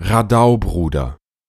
Radaubruder